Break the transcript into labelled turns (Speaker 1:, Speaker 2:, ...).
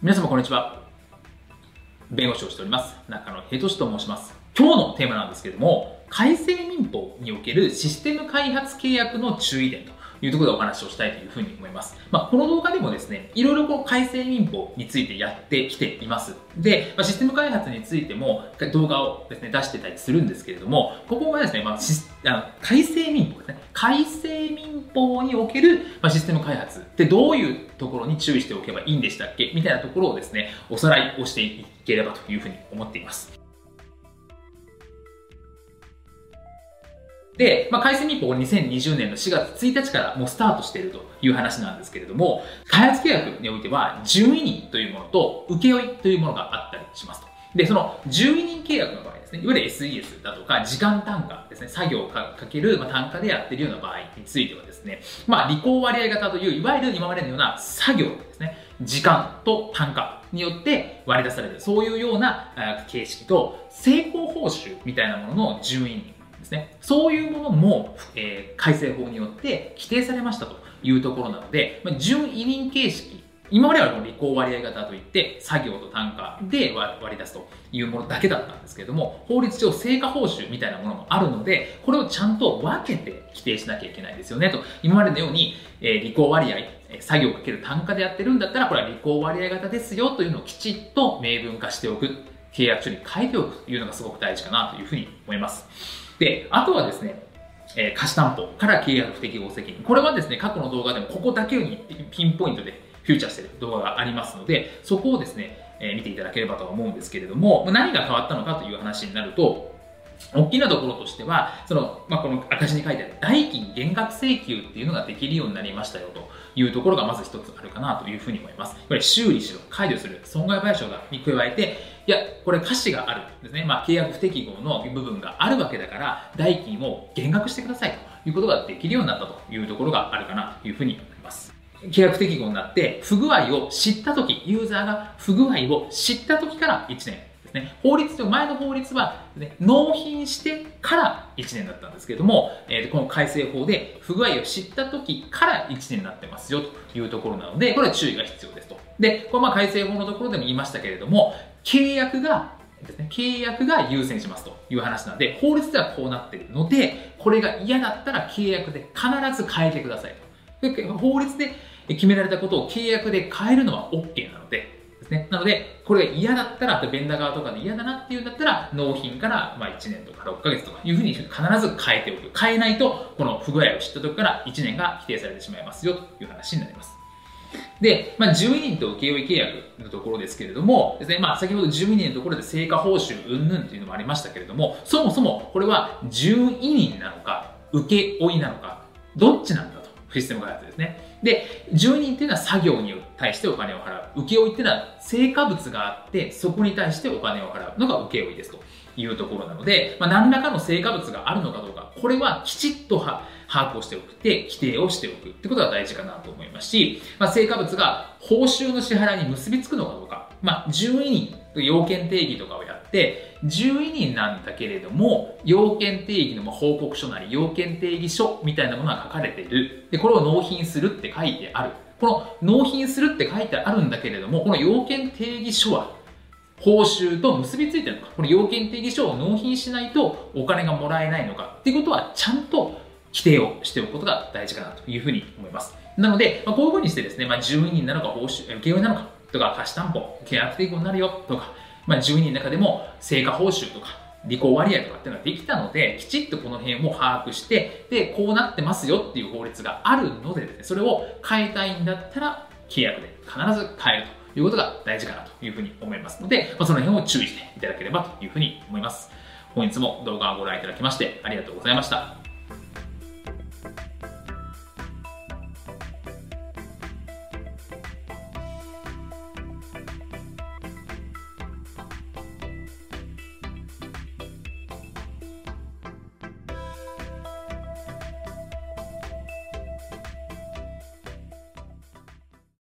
Speaker 1: 皆様こんにちは。弁護士をしております。中野平俊と申します。今日のテーマなんですけれども、改正民法におけるシステム開発契約の注意点というところでお話をしたいというふうに思います。まあ、この動画でもですね、いろいろこう改正民法についてやってきています。で、まあ、システム開発についても動画をですね、出してたりするんですけれども、ここがですね、まあ、あの改正民法ですね。改正民法における、ま、システム開発ってどういうところに注意しておけばいいんでしたっけ？みたいなところをですね、おさらいをしていければというふうに思っています。で、まあ、改正民法2020年の4月1日からもうスタートしているという話なんですけれども、開発契約においては、順位人というものと請負というものがあったりしますと。で、その順位人契約の場合ですね、いわゆる SES だとか、時間単価ですね、作業をかける、まあ、単価でやってるような場合についてはですね、まあ、履行割合型という、いわゆる今までのような作業ですね、時間と単価によって割り出される、そういうような形式と、成功報酬みたいなものの順位人ですね。そういうものも、えー、改正法によって規定されましたというところなので、まあ、準委任形式、今までは履行割合型といって、作業と単価で割り出すというものだけだったんですけれども、法律上成果報酬みたいなものもあるので、これをちゃんと分けて規定しなきゃいけないですよねと。今までのように、えー、履行割合、作業かける単価でやってるんだったら、これは履行割合型ですよというのをきちっと明文化しておく。契約書に書いておくというのがすごく大事かなというふうに思います。で、あとはですね、えー、貸担保から契約不適合責任。これはですね、過去の動画でもここだけにピンポイントでフューチャーしてる動画がありますので、そこをですね、えー、見ていただければと思うんですけれども、何が変わったのかという話になると、大きなところとしては、その、まあ、この赤字に書いてある代金減額請求っていうのができるようになりましたよというところがまず一つあるかなというふうに思います。これ修理しろ、解除する、損害賠償がに加えて、いや、これ歌詞があるんですね。まあ、契約不適合の部分があるわけだから、代金を減額してくださいということができるようになったというところがあるかなというふうに思います。契約適合になって不具合を知った時、ユーザーが不具合を知った時から1年ですね。法律上、前の法律は、ね、納品してから1年だったんですけれども、えー、この改正法で不具合を知った時から1年になってますよというところなので、これは注意が必要ですと。で、これまあ改正法のところでも言いましたけれども、契約がですね、契約が優先しますという話なので、法律ではこうなっているので、これが嫌だったら契約で必ず変えてくださいと。法律で決められたことを契約で変えるのは OK なので、ですね。なので、これが嫌だったら、ベンダー側とかで嫌だなっていうんだったら、納品からまあ1年とか6ヶ月とかいうふうに必ず変えておく。変えないと、この不具合を知った時から1年が否定されてしまいますよという話になります。で、まあ、12人と請負契約のところですけれども、ですね、まあ、先ほど12人のところで成果報酬云々というのもありましたけれども、そもそもこれは12人なのか、請負なのか、どっちなんだと、システム開発ですね。で、12人っていうのは作業によって対してお金を払う。請負っていうのは成果物があって、そこに対してお金を払うのが請負ですというところなので、まあ、何らかの成果物があるのかどうか、これはきちっと、把握をしておく。て、規定をしておく。ってことが大事かなと思いますし、まあ、成果物が報酬の支払いに結びつくのかどうか、まあ、順位要件定義とかをやって、10位人なんだけれども、要件定義の報告書なり、要件定義書みたいなものが書かれている。で、これを納品するって書いてある。この納品するって書いてあるんだけれども、この要件定義書は報酬と結びついてるのか、この要件定義書を納品しないとお金がもらえないのかっていうことはちゃんと規定をしておくことが大事かなというふうに思います。なので、まあ、こういうふうにしてですね、まあ、12人なのか報酬、請負なのかとか、貸し担保、契約適合になるよとか、まあ、12人の中でも成果報酬とか、履行割合とかっていうのができたので、きちっとこの辺を把握して、で、こうなってますよっていう法律があるのでですね、それを変えたいんだったら、契約で必ず変えるということが大事かなというふうに思いますので、まあ、その辺を注意していただければというふうに思います。本日も動画をご覧いただきましてありがとうございました。